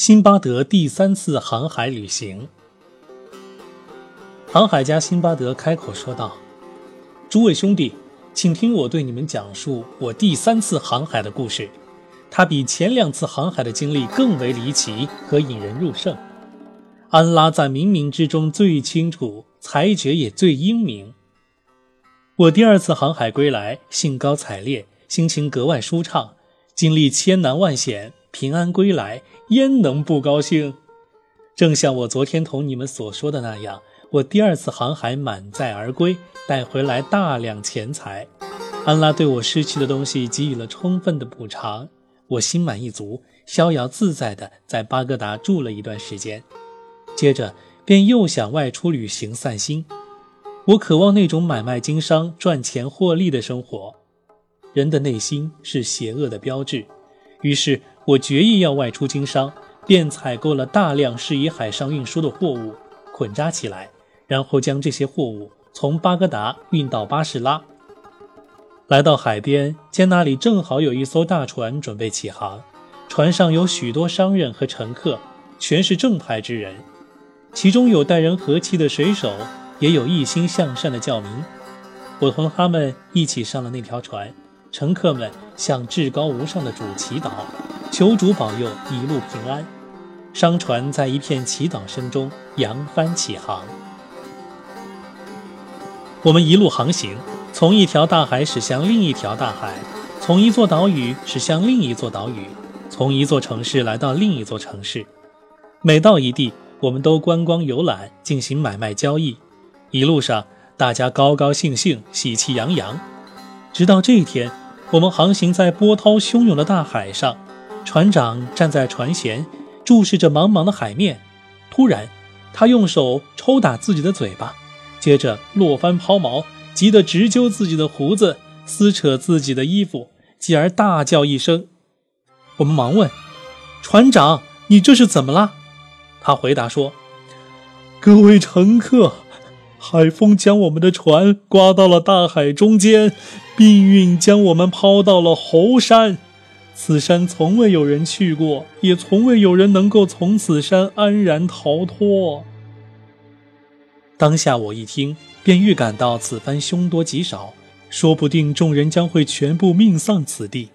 辛巴德第三次航海旅行。航海家辛巴德开口说道：“诸位兄弟，请听我对你们讲述我第三次航海的故事。它比前两次航海的经历更为离奇和引人入胜。安拉在冥冥之中最清楚，裁决也最英明。我第二次航海归来，兴高采烈，心情格外舒畅，经历千难万险，平安归来，焉能不高兴？正像我昨天同你们所说的那样。”我第二次航海满载而归，带回来大量钱财。安拉对我失去的东西给予了充分的补偿，我心满意足，逍遥自在地在巴格达住了一段时间。接着便又想外出旅行散心。我渴望那种买卖经商、赚钱获利的生活。人的内心是邪恶的标志，于是我决意要外出经商，便采购了大量适宜海上运输的货物，捆扎起来。然后将这些货物从巴格达运到巴士拉。来到海边，见那里正好有一艘大船准备起航，船上有许多商人和乘客，全是正派之人，其中有待人和气的水手，也有一心向善的教民。我同他们一起上了那条船，乘客们向至高无上的主祈祷，求主保佑一路平安。商船在一片祈祷声中扬帆起航。我们一路航行，从一条大海驶向另一条大海，从一座岛屿驶向另一座岛屿，从一座城市来到另一座城市。每到一地，我们都观光游览，进行买卖交易。一路上，大家高高兴兴，喜气洋洋。直到这一天，我们航行在波涛汹涌的大海上，船长站在船舷，注视着茫茫的海面。突然，他用手抽打自己的嘴巴。接着落帆抛锚，急得直揪自己的胡子，撕扯自己的衣服，继而大叫一声。我们忙问：“船长，你这是怎么了？”他回答说：“各位乘客，海风将我们的船刮到了大海中间，命运将我们抛到了猴山。此山从未有人去过，也从未有人能够从此山安然逃脱。”当下我一听，便预感到此番凶多吉少，说不定众人将会全部命丧此地。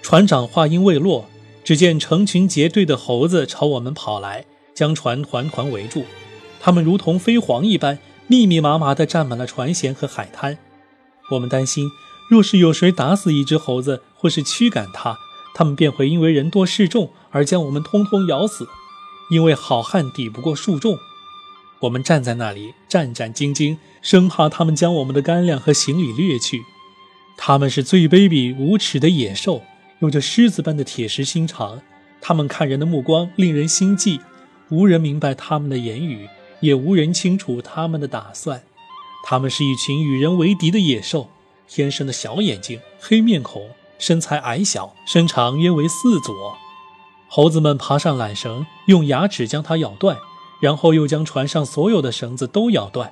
船长话音未落，只见成群结队的猴子朝我们跑来，将船团团围住。它们如同飞蝗一般，密密麻麻地占满了船舷和海滩。我们担心，若是有谁打死一只猴子，或是驱赶它，它们便会因为人多势众而将我们通通咬死。因为好汉抵不过树众。我们站在那里战战兢兢，生怕他们将我们的干粮和行李掠去。他们是最卑鄙无耻的野兽，有着狮子般的铁石心肠。他们看人的目光令人心悸，无人明白他们的言语，也无人清楚他们的打算。他们是一群与人为敌的野兽，天生的小眼睛，黑面孔，身材矮小，身长约为四左。猴子们爬上缆绳，用牙齿将它咬断。然后又将船上所有的绳子都咬断，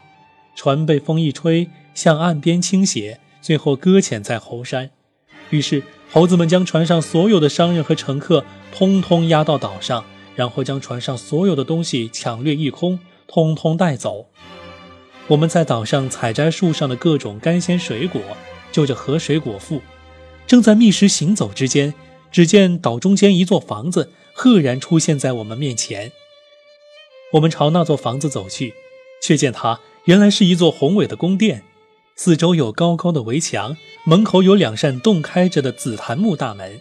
船被风一吹向岸边倾斜，最后搁浅在猴山。于是猴子们将船上所有的商人和乘客通通押到岛上，然后将船上所有的东西抢掠一空，通通带走。我们在岛上采摘树上的各种干鲜水果，就着河水果腹，正在觅食行走之间，只见岛中间一座房子赫然出现在我们面前。我们朝那座房子走去，却见它原来是一座宏伟的宫殿，四周有高高的围墙，门口有两扇洞开着的紫檀木大门。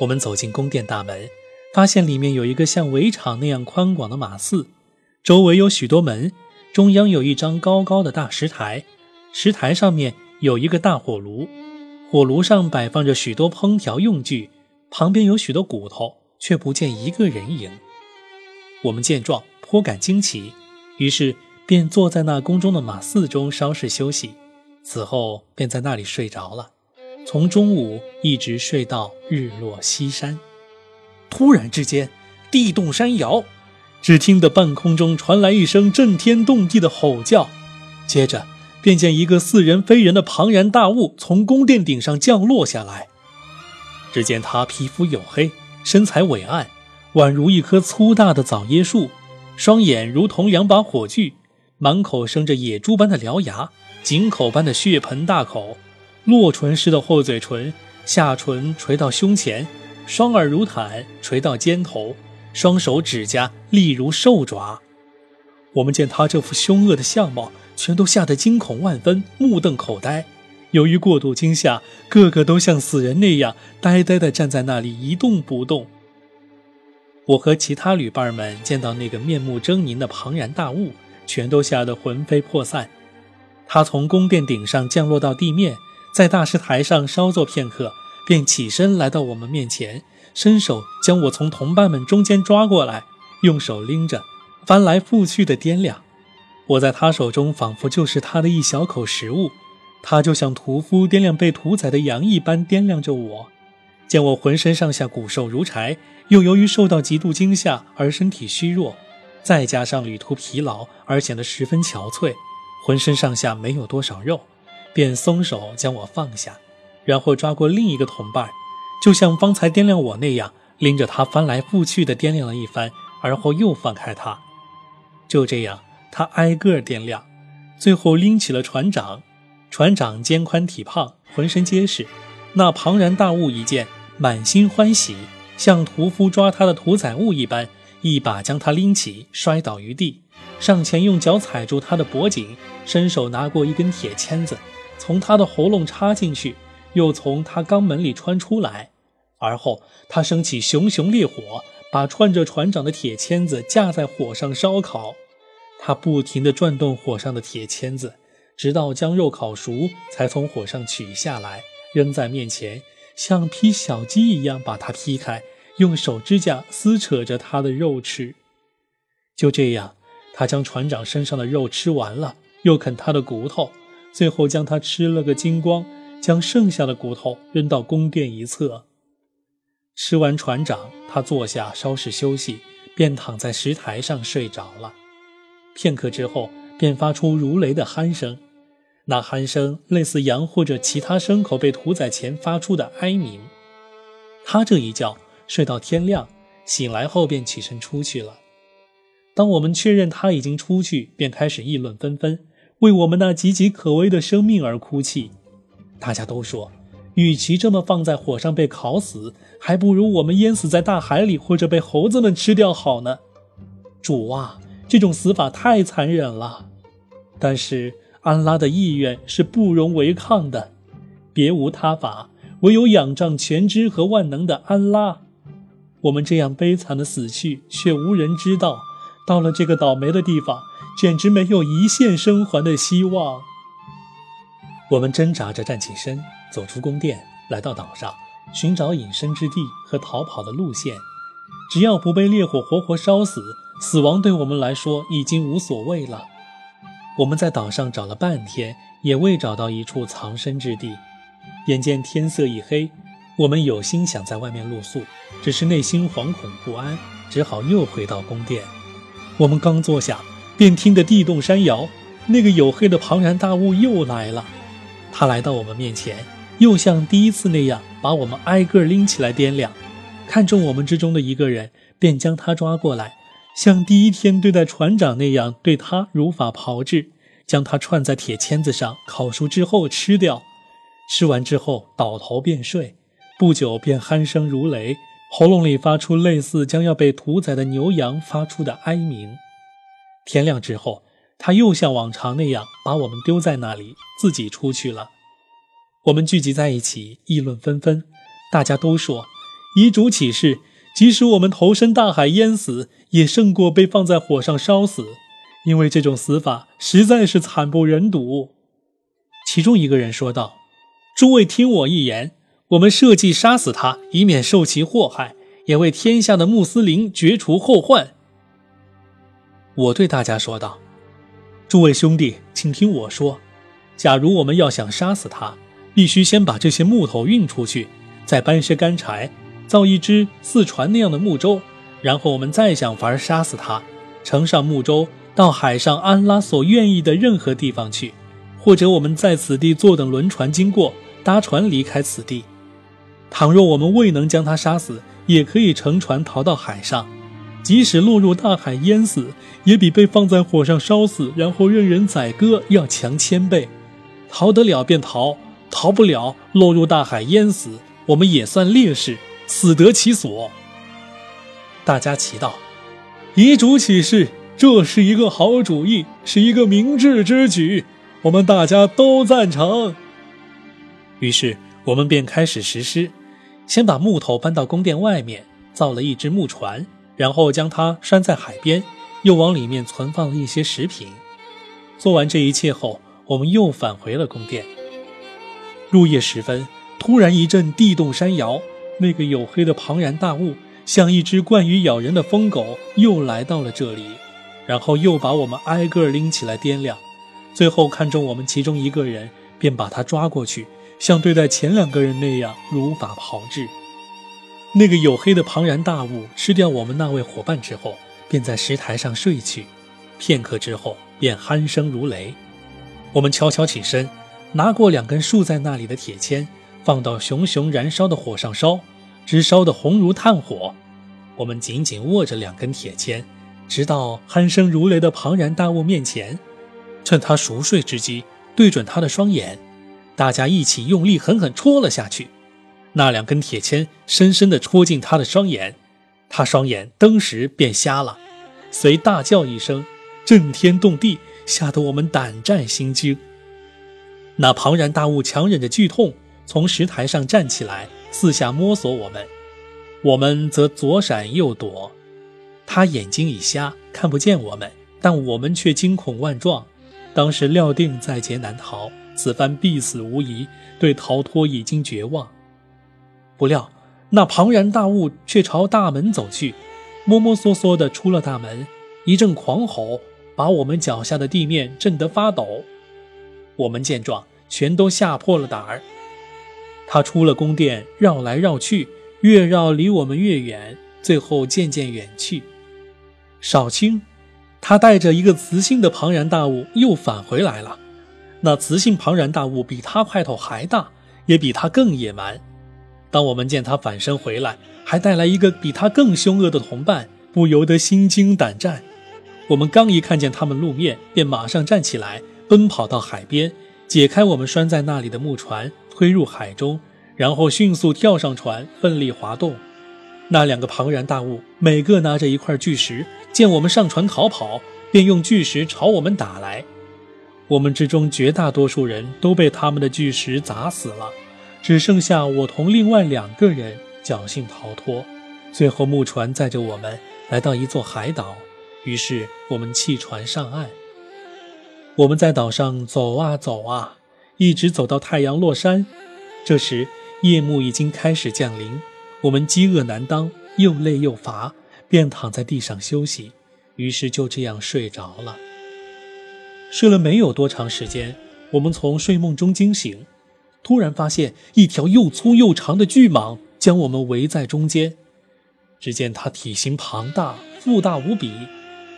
我们走进宫殿大门，发现里面有一个像围场那样宽广的马寺，周围有许多门，中央有一张高高的大石台，石台上面有一个大火炉，火炉上摆放着许多烹调用具，旁边有许多骨头，却不见一个人影。我们见状颇感惊奇，于是便坐在那宫中的马寺中稍事休息，此后便在那里睡着了，从中午一直睡到日落西山。突然之间，地动山摇，只听得半空中传来一声震天动地的吼叫，接着便见一个似人非人的庞然大物从宫殿顶上降落下来。只见他皮肤黝黑，身材伟岸。宛如一棵粗大的枣椰树，双眼如同两把火炬，满口生着野猪般的獠牙，井口般的血盆大口，落唇似的厚嘴唇，下唇垂到胸前，双耳如毯垂到肩头，双手指甲利如兽爪。我们见他这副凶恶的相貌，全都吓得惊恐万分，目瞪口呆。由于过度惊吓，个个都像死人那样呆呆地站在那里一动不动。我和其他旅伴们见到那个面目狰狞的庞然大物，全都吓得魂飞魄散。他从宫殿顶上降落到地面，在大石台上稍坐片刻，便起身来到我们面前，伸手将我从同伴们中间抓过来，用手拎着，翻来覆去的掂量。我在他手中仿佛就是他的一小口食物，他就像屠夫掂量被屠宰的羊一般掂量着我。见我浑身上下骨瘦如柴，又由于受到极度惊吓而身体虚弱，再加上旅途疲劳而显得十分憔悴，浑身上下没有多少肉，便松手将我放下，然后抓过另一个同伴，就像方才掂量我那样，拎着他翻来覆去的掂量了一番，而后又放开他。就这样，他挨个掂量，最后拎起了船长。船长肩宽体胖，浑身结实，那庞然大物一见。满心欢喜，像屠夫抓他的屠宰物一般，一把将他拎起，摔倒于地，上前用脚踩住他的脖颈，伸手拿过一根铁签子，从他的喉咙插进去，又从他肛门里穿出来。而后他升起熊熊烈火，把串着船长的铁签子架在火上烧烤。他不停地转动火上的铁签子，直到将肉烤熟，才从火上取下来，扔在面前。像劈小鸡一样把它劈开，用手指甲撕扯着它的肉吃。就这样，他将船长身上的肉吃完了，又啃他的骨头，最后将他吃了个精光，将剩下的骨头扔到宫殿一侧。吃完船长，他坐下稍事休息，便躺在石台上睡着了。片刻之后，便发出如雷的鼾声。那鼾声类似羊或者其他牲口被屠宰前发出的哀鸣。他这一觉睡到天亮，醒来后便起身出去了。当我们确认他已经出去，便开始议论纷纷，为我们那岌岌可危的生命而哭泣。大家都说，与其这么放在火上被烤死，还不如我们淹死在大海里，或者被猴子们吃掉好呢。主啊，这种死法太残忍了。但是。安拉的意愿是不容违抗的，别无他法，唯有仰仗全知和万能的安拉。我们这样悲惨的死去，却无人知道。到了这个倒霉的地方，简直没有一线生还的希望。我们挣扎着站起身，走出宫殿，来到岛上，寻找隐身之地和逃跑的路线。只要不被烈火活活烧死，死亡对我们来说已经无所谓了。我们在岛上找了半天，也未找到一处藏身之地。眼见天色已黑，我们有心想在外面露宿，只是内心惶恐不安，只好又回到宫殿。我们刚坐下，便听得地动山摇，那个黝黑的庞然大物又来了。他来到我们面前，又像第一次那样把我们挨个拎起来掂量，看中我们之中的一个人，便将他抓过来。像第一天对待船长那样对他如法炮制，将他串在铁签子上烤熟之后吃掉。吃完之后倒头便睡，不久便鼾声如雷，喉咙里发出类似将要被屠宰的牛羊发出的哀鸣。天亮之后，他又像往常那样把我们丢在那里，自己出去了。我们聚集在一起议论纷纷，大家都说：“遗嘱启示。”即使我们投身大海淹死，也胜过被放在火上烧死，因为这种死法实在是惨不忍睹。其中一个人说道：“诸位听我一言，我们设计杀死他，以免受其祸害，也为天下的穆斯林绝除后患。”我对大家说道：“诸位兄弟，请听我说，假如我们要想杀死他，必须先把这些木头运出去，再搬些干柴。”造一只似船那样的木舟，然后我们再想法杀死他，乘上木舟到海上安拉所愿意的任何地方去，或者我们在此地坐等轮船经过，搭船离开此地。倘若我们未能将他杀死，也可以乘船逃到海上，即使落入大海淹死，也比被放在火上烧死，然后任人宰割要强千倍。逃得了便逃，逃不了落入大海淹死，我们也算烈士，死得其所。大家齐道：“遗嘱启事，这是一个好主意，是一个明智之举，我们大家都赞成。”于是我们便开始实施，先把木头搬到宫殿外面，造了一只木船。然后将它拴在海边，又往里面存放了一些食品。做完这一切后，我们又返回了宫殿。入夜时分，突然一阵地动山摇，那个黝黑的庞然大物，像一只惯于咬人的疯狗，又来到了这里，然后又把我们挨个拎起来掂量，最后看中我们其中一个人，便把他抓过去，像对待前两个人那样如法炮制。那个黝黑的庞然大物吃掉我们那位伙伴之后，便在石台上睡去。片刻之后，便鼾声如雷。我们悄悄起身，拿过两根竖在那里的铁签，放到熊熊燃烧的火上烧，直烧得红如炭火。我们紧紧握着两根铁签，直到鼾声如雷的庞然大物面前，趁他熟睡之机，对准他的双眼，大家一起用力狠狠戳了下去。那两根铁签深深地戳进他的双眼，他双眼登时便瞎了，随大叫一声，震天动地，吓得我们胆战心惊。那庞然大物强忍着剧痛，从石台上站起来，四下摸索我们，我们则左闪右躲。他眼睛已瞎，看不见我们，但我们却惊恐万状。当时料定在劫难逃，此番必死无疑，对逃脱已经绝望。不料，那庞然大物却朝大门走去，摸摸索索地出了大门，一阵狂吼，把我们脚下的地面震得发抖。我们见状，全都吓破了胆儿。他出了宫殿，绕来绕去，越绕离我们越远，最后渐渐远去。少卿，他带着一个雌性的庞然大物又返回来了。那雌性庞然大物比他块头还大，也比他更野蛮。当我们见他返身回来，还带来一个比他更凶恶的同伴，不由得心惊胆战。我们刚一看见他们露面，便马上站起来，奔跑到海边，解开我们拴在那里的木船，推入海中，然后迅速跳上船，奋力划动。那两个庞然大物每个拿着一块巨石，见我们上船逃跑，便用巨石朝我们打来。我们之中绝大多数人都被他们的巨石砸死了。只剩下我同另外两个人侥幸逃脱，最后木船载着我们来到一座海岛，于是我们弃船上岸。我们在岛上走啊走啊，一直走到太阳落山。这时夜幕已经开始降临，我们饥饿难当，又累又乏，便躺在地上休息，于是就这样睡着了。睡了没有多长时间，我们从睡梦中惊醒。突然发现一条又粗又长的巨蟒将我们围在中间，只见它体型庞大，腹大无比。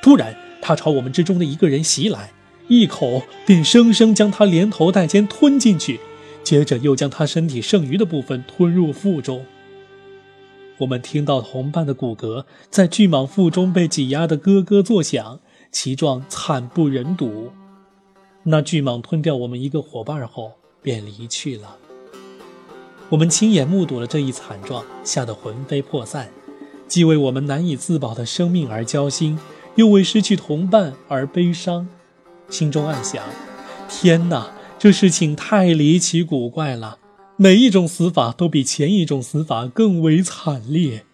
突然，它朝我们之中的一个人袭来，一口便生生将他连头带肩吞进去，接着又将他身体剩余的部分吞入腹中。我们听到同伴的骨骼在巨蟒腹中被挤压得咯咯作响，其状惨不忍睹。那巨蟒吞掉我们一个伙伴后。便离去了。我们亲眼目睹了这一惨状，吓得魂飞魄散，既为我们难以自保的生命而焦心，又为失去同伴而悲伤，心中暗想：天哪，这事情太离奇古怪了！每一种死法都比前一种死法更为惨烈。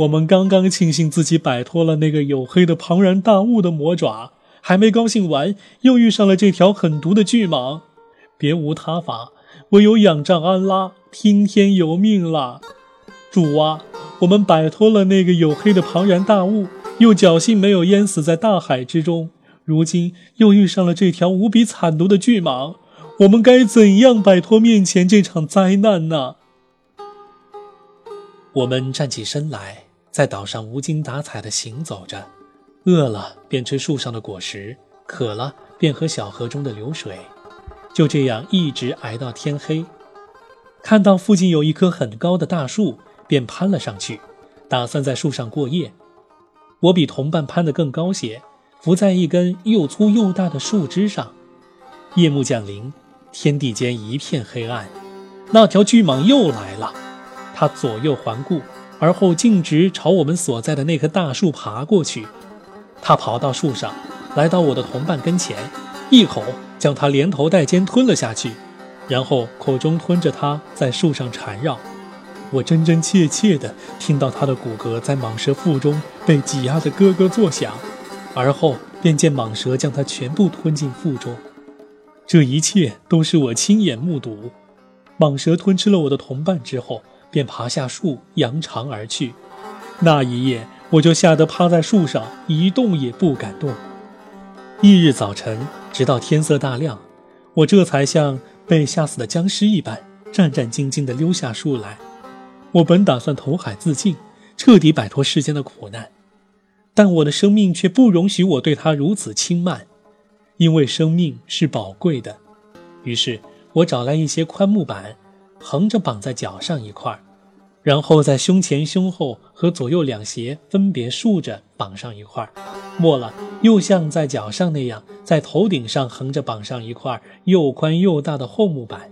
我们刚刚庆幸自己摆脱了那个黝黑的庞然大物的魔爪，还没高兴完，又遇上了这条狠毒的巨蟒。别无他法，唯有仰仗安拉，听天由命了。主啊，我们摆脱了那个黝黑的庞然大物，又侥幸没有淹死在大海之中。如今又遇上了这条无比惨毒的巨蟒，我们该怎样摆脱面前这场灾难呢？我们站起身来，在岛上无精打采地行走着，饿了便吃树上的果实，渴了便喝小河中的流水。就这样一直挨到天黑，看到附近有一棵很高的大树，便攀了上去，打算在树上过夜。我比同伴攀得更高些，伏在一根又粗又大的树枝上。夜幕降临，天地间一片黑暗。那条巨蟒又来了，它左右环顾，而后径直朝我们所在的那棵大树爬过去。它跑到树上，来到我的同伴跟前，一口将它连头带肩吞了下去，然后口中吞着它在树上缠绕。我真真切切地听到它的骨骼在蟒蛇腹中被挤压得咯咯作响，而后便见蟒蛇将它全部吞进腹中。这一切都是我亲眼目睹。蟒蛇吞吃了我的同伴之后，便爬下树，扬长而去。那一夜，我就吓得趴在树上，一动也不敢动。翌日早晨，直到天色大亮，我这才像被吓死的僵尸一般，战战兢兢地溜下树来。我本打算投海自尽，彻底摆脱世间的苦难，但我的生命却不容许我对它如此轻慢。因为生命是宝贵的，于是我找来一些宽木板，横着绑在脚上一块儿，然后在胸前、胸后和左右两斜分别竖着绑上一块，末了又像在脚上那样，在头顶上横着绑上一块又宽又大的厚木板。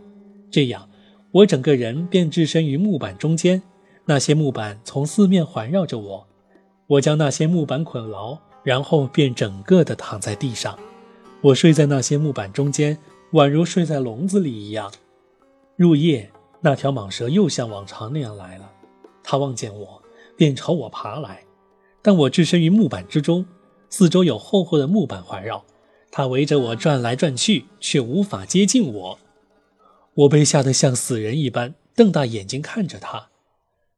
这样，我整个人便置身于木板中间，那些木板从四面环绕着我。我将那些木板捆牢，然后便整个的躺在地上。我睡在那些木板中间，宛如睡在笼子里一样。入夜，那条蟒蛇又像往常那样来了。它望见我，便朝我爬来。但我置身于木板之中，四周有厚厚的木板环绕，它围着我转来转去，却无法接近我。我被吓得像死人一般，瞪大眼睛看着它。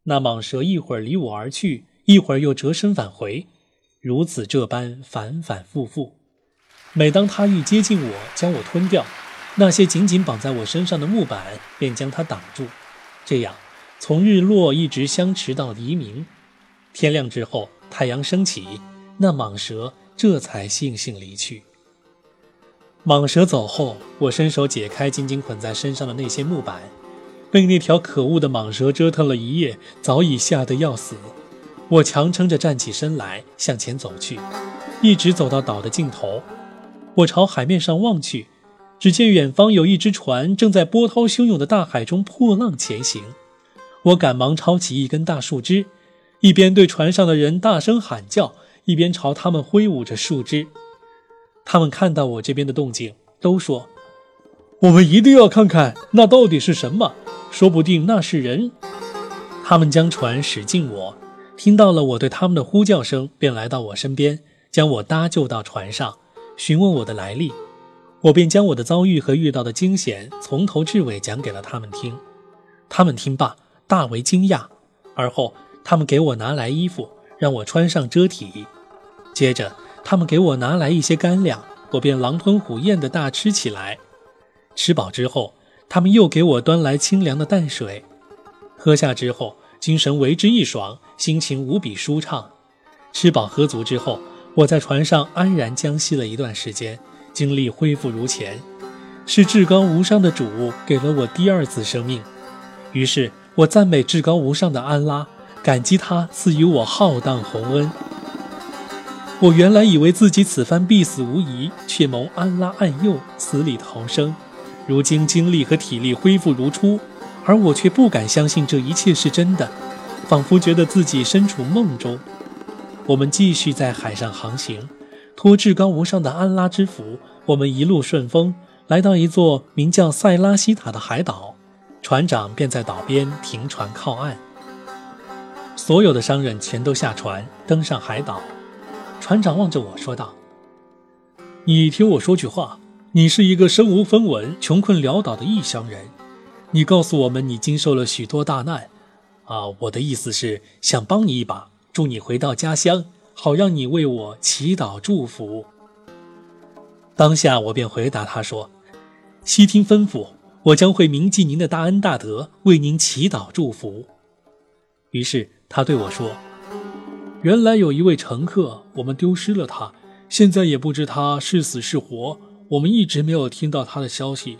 那蟒蛇一会儿离我而去，一会儿又折身返回，如此这般反反复复。每当他欲接近我，将我吞掉，那些紧紧绑在我身上的木板便将它挡住。这样，从日落一直相持到黎明。天亮之后，太阳升起，那蟒蛇这才悻悻离去。蟒蛇走后，我伸手解开紧紧捆在身上的那些木板，被那条可恶的蟒蛇折腾了一夜，早已吓得要死。我强撑着站起身来，向前走去，一直走到岛的尽头。我朝海面上望去，只见远方有一只船正在波涛汹涌的大海中破浪前行。我赶忙抄起一根大树枝，一边对船上的人大声喊叫，一边朝他们挥舞着树枝。他们看到我这边的动静，都说：“我们一定要看看那到底是什么，说不定那是人。”他们将船驶近我，听到了我对他们的呼叫声，便来到我身边，将我搭救到船上。询问我的来历，我便将我的遭遇和遇到的惊险从头至尾讲给了他们听。他们听罢大为惊讶，而后他们给我拿来衣服，让我穿上遮体。接着他们给我拿来一些干粮，我便狼吞虎咽地大吃起来。吃饱之后，他们又给我端来清凉的淡水，喝下之后，精神为之一爽，心情无比舒畅。吃饱喝足之后。我在船上安然将息了一段时间，精力恢复如前，是至高无上的主给了我第二次生命。于是我赞美至高无上的安拉，感激他赐予我浩荡宏恩。我原来以为自己此番必死无疑，却蒙安拉暗佑，死里逃生。如今精力和体力恢复如初，而我却不敢相信这一切是真的，仿佛觉得自己身处梦中。我们继续在海上航行，托至高无上的安拉之福，我们一路顺风，来到一座名叫塞拉西塔的海岛。船长便在岛边停船靠岸，所有的商人全都下船登上海岛。船长望着我说道：“你听我说句话，你是一个身无分文、穷困潦倒的异乡人。你告诉我们，你经受了许多大难。啊，我的意思是想帮你一把。”助你回到家乡，好让你为我祈祷祝福。当下我便回答他说：“悉听吩咐，我将会铭记您的大恩大德，为您祈祷祝福。”于是他对我说：“原来有一位乘客，我们丢失了他，现在也不知他是死是活，我们一直没有听到他的消息。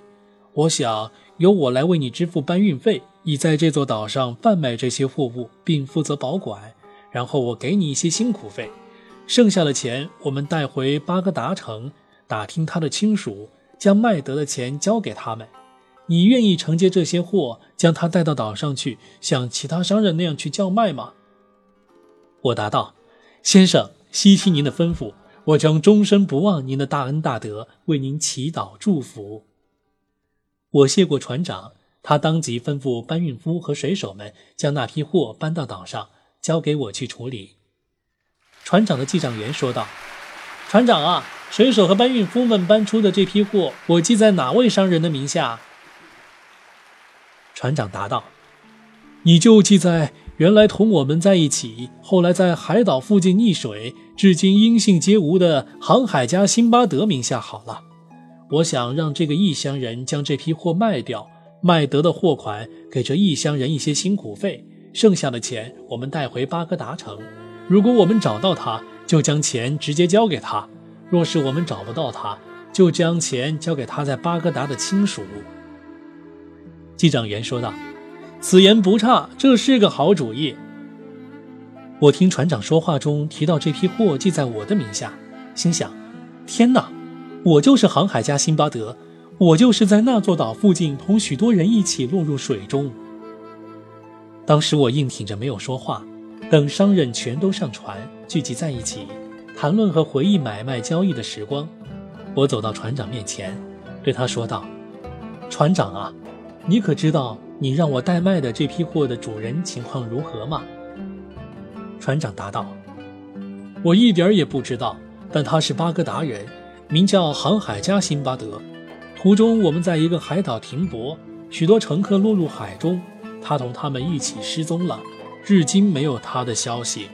我想由我来为你支付搬运费，以在这座岛上贩卖这些货物，并负责保管。”然后我给你一些辛苦费，剩下的钱我们带回巴格达城，打听他的亲属，将卖得的钱交给他们。你愿意承接这些货，将它带到岛上去，像其他商人那样去叫卖吗？我答道：“先生，悉听您的吩咐，我将终身不忘您的大恩大德，为您祈祷祝福。”我谢过船长，他当即吩咐搬运夫和水手们将那批货搬到岛上，交给我去处理。船长的记账员说道：“船长啊，水手和搬运夫们搬出的这批货，我记在哪位商人的名下？”船长答道：“你就记在原来同我们在一起，后来在海岛附近溺水，至今音信皆无的航海家辛巴德名下好了。我想让这个异乡人将这批货卖掉，卖得的货款给这异乡人一些辛苦费，剩下的钱我们带回巴格达城。”如果我们找到他，就将钱直接交给他；若是我们找不到他，就将钱交给他在巴格达的亲属。机长员说道：“此言不差，这是个好主意。”我听船长说话中提到这批货记在我的名下，心想：“天哪，我就是航海家辛巴德，我就是在那座岛附近同许多人一起落入水中。”当时我硬挺着没有说话。等商人全都上船，聚集在一起，谈论和回忆买卖交易的时光，我走到船长面前，对他说道：“船长啊，你可知道你让我代卖的这批货的主人情况如何吗？”船长答道：“我一点也不知道，但他是巴格达人，名叫航海家辛巴德。途中我们在一个海岛停泊，许多乘客落入海中，他同他们一起失踪了。”至今没有他的消息。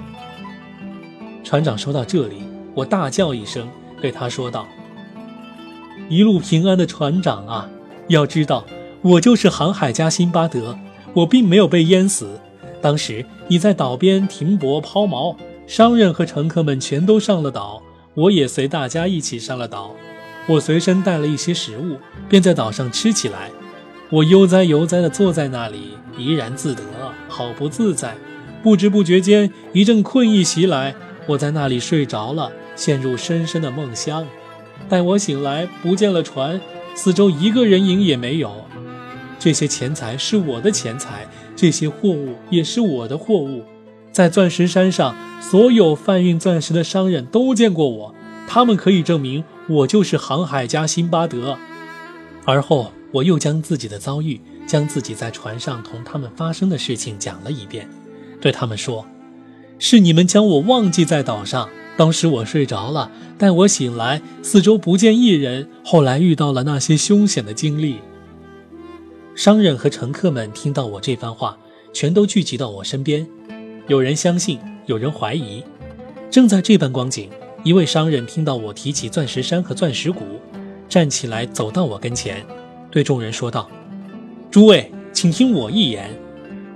船长说到这里，我大叫一声，对他说道：“一路平安的船长啊，要知道，我就是航海家辛巴德，我并没有被淹死。当时你在岛边停泊抛锚，商人和乘客们全都上了岛，我也随大家一起上了岛。我随身带了一些食物，便在岛上吃起来。我悠哉悠哉地坐在那里，怡然自得。”好不自在，不知不觉间，一阵困意袭来，我在那里睡着了，陷入深深的梦乡。待我醒来，不见了船，四周一个人影也没有。这些钱财是我的钱财，这些货物也是我的货物。在钻石山上，所有贩运钻石的商人都见过我，他们可以证明我就是航海家辛巴德。而后，我又将自己的遭遇。将自己在船上同他们发生的事情讲了一遍，对他们说：“是你们将我忘记在岛上。当时我睡着了，待我醒来，四周不见一人。后来遇到了那些凶险的经历。”商人和乘客们听到我这番话，全都聚集到我身边，有人相信，有人怀疑。正在这般光景，一位商人听到我提起钻石山和钻石谷，站起来走到我跟前，对众人说道。诸位，请听我一言。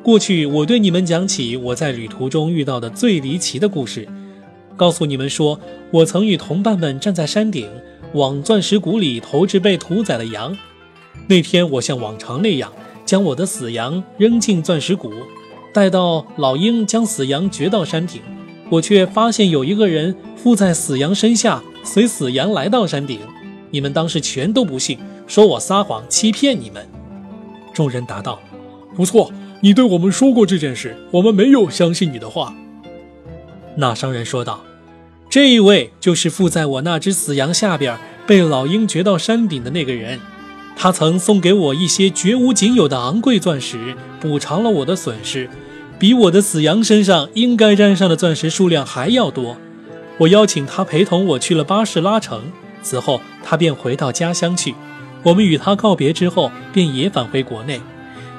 过去我对你们讲起我在旅途中遇到的最离奇的故事，告诉你们说，我曾与同伴们站在山顶，往钻石谷里投掷被屠宰的羊。那天我像往常那样，将我的死羊扔进钻石谷，待到老鹰将死羊掘到山顶，我却发现有一个人附在死羊身下，随死羊来到山顶。你们当时全都不信，说我撒谎欺骗你们。众人答道：“不错，你对我们说过这件事，我们没有相信你的话。”那商人说道：“这一位就是附在我那只死羊下边被老鹰掘到山顶的那个人，他曾送给我一些绝无仅有的昂贵钻石，补偿了我的损失，比我的死羊身上应该沾上的钻石数量还要多。我邀请他陪同我去了巴士拉城，此后他便回到家乡去。”我们与他告别之后，便也返回国内。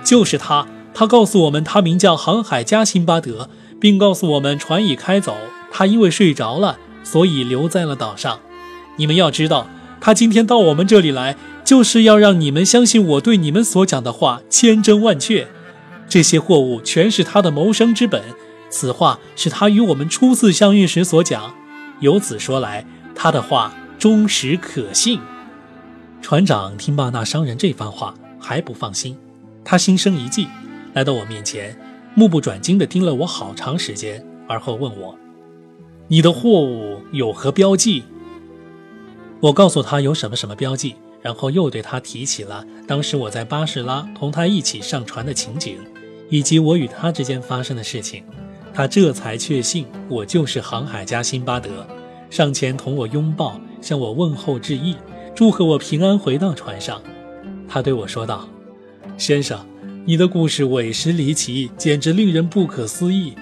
就是他，他告诉我们，他名叫航海家辛巴德，并告诉我们船已开走，他因为睡着了，所以留在了岛上。你们要知道，他今天到我们这里来，就是要让你们相信我对你们所讲的话千真万确。这些货物全是他的谋生之本，此话是他与我们初次相遇时所讲。由此说来，他的话忠实可信。船长听罢那商人这番话，还不放心，他心生一计，来到我面前，目不转睛地盯了我好长时间，而后问我：“你的货物有何标记？”我告诉他有什么什么标记，然后又对他提起了当时我在巴士拉同他一起上船的情景，以及我与他之间发生的事情。他这才确信我就是航海家辛巴德，上前同我拥抱，向我问候致意，祝贺我平安回到船上。他对我说道：“先生，你的故事委实离奇，简直令人不可思议。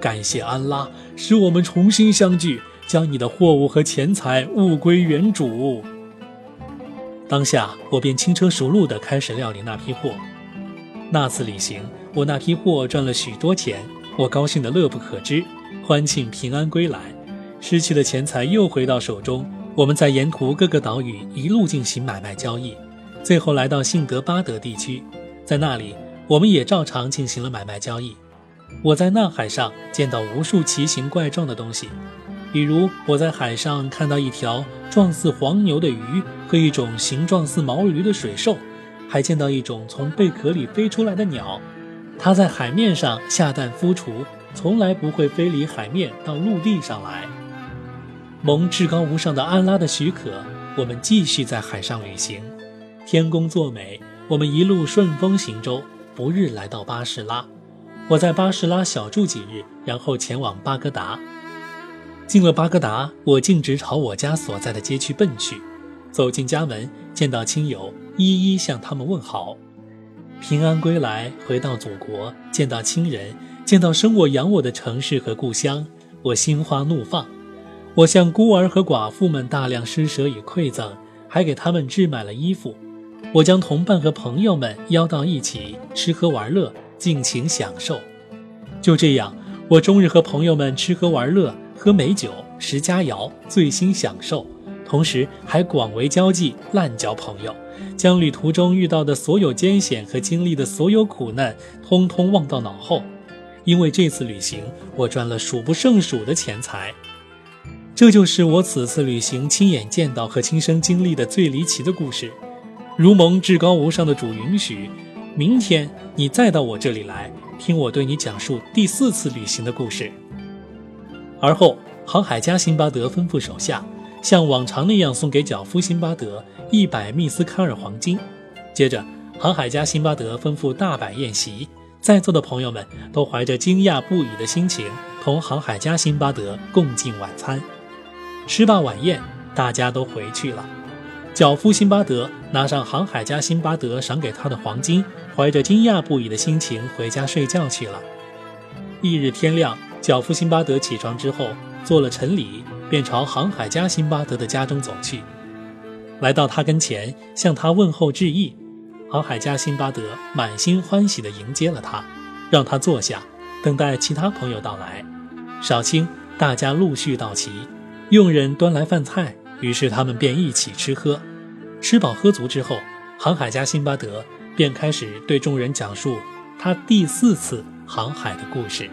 感谢安拉，使我们重新相聚，将你的货物和钱财物归原主。”当下我便轻车熟路地开始料理那批货。那次旅行，我那批货赚了许多钱。我高兴得乐不可支，欢庆平安归来，失去的钱财又回到手中。我们在沿途各个岛屿一路进行买卖交易，最后来到信德巴德地区，在那里我们也照常进行了买卖交易。我在那海上见到无数奇形怪状的东西，比如我在海上看到一条状似黄牛的鱼和一种形状似毛驴的水兽，还见到一种从贝壳里飞出来的鸟。它在海面上下蛋孵雏，从来不会飞离海面到陆地上来。蒙至高无上的安拉的许可，我们继续在海上旅行。天公作美，我们一路顺风行舟，不日来到巴士拉。我在巴士拉小住几日，然后前往巴格达。进了巴格达，我径直朝我家所在的街区奔去。走进家门，见到亲友，一一向他们问好。平安归来，回到祖国，见到亲人，见到生我养我的城市和故乡，我心花怒放。我向孤儿和寡妇们大量施舍与馈赠，还给他们置买了衣服。我将同伴和朋友们邀到一起，吃喝玩乐，尽情享受。就这样，我终日和朋友们吃喝玩乐，喝美酒，食佳肴，醉心享受。同时还广为交际，滥交朋友，将旅途中遇到的所有艰险和经历的所有苦难，通通忘到脑后。因为这次旅行，我赚了数不胜数的钱财。这就是我此次旅行亲眼见到和亲身经历的最离奇的故事。如蒙至高无上的主允许，明天你再到我这里来，听我对你讲述第四次旅行的故事。而后，航海家辛巴德吩咐手下。像往常那样送给脚夫辛巴德一百密斯卡尔黄金。接着，航海家辛巴德吩咐大摆宴席，在座的朋友们都怀着惊讶不已的心情，同航海家辛巴德共进晚餐。吃罢晚宴，大家都回去了。脚夫辛巴德拿上航海家辛巴德赏给他的黄金，怀着惊讶不已的心情回家睡觉去了。翌日天亮，脚夫辛巴德起床之后做了晨礼。便朝航海家辛巴德的家中走去，来到他跟前，向他问候致意。航海家辛巴德满心欢喜地迎接了他，让他坐下，等待其他朋友到来。少卿，大家陆续到齐，佣人端来饭菜，于是他们便一起吃喝。吃饱喝足之后，航海家辛巴德便开始对众人讲述他第四次航海的故事。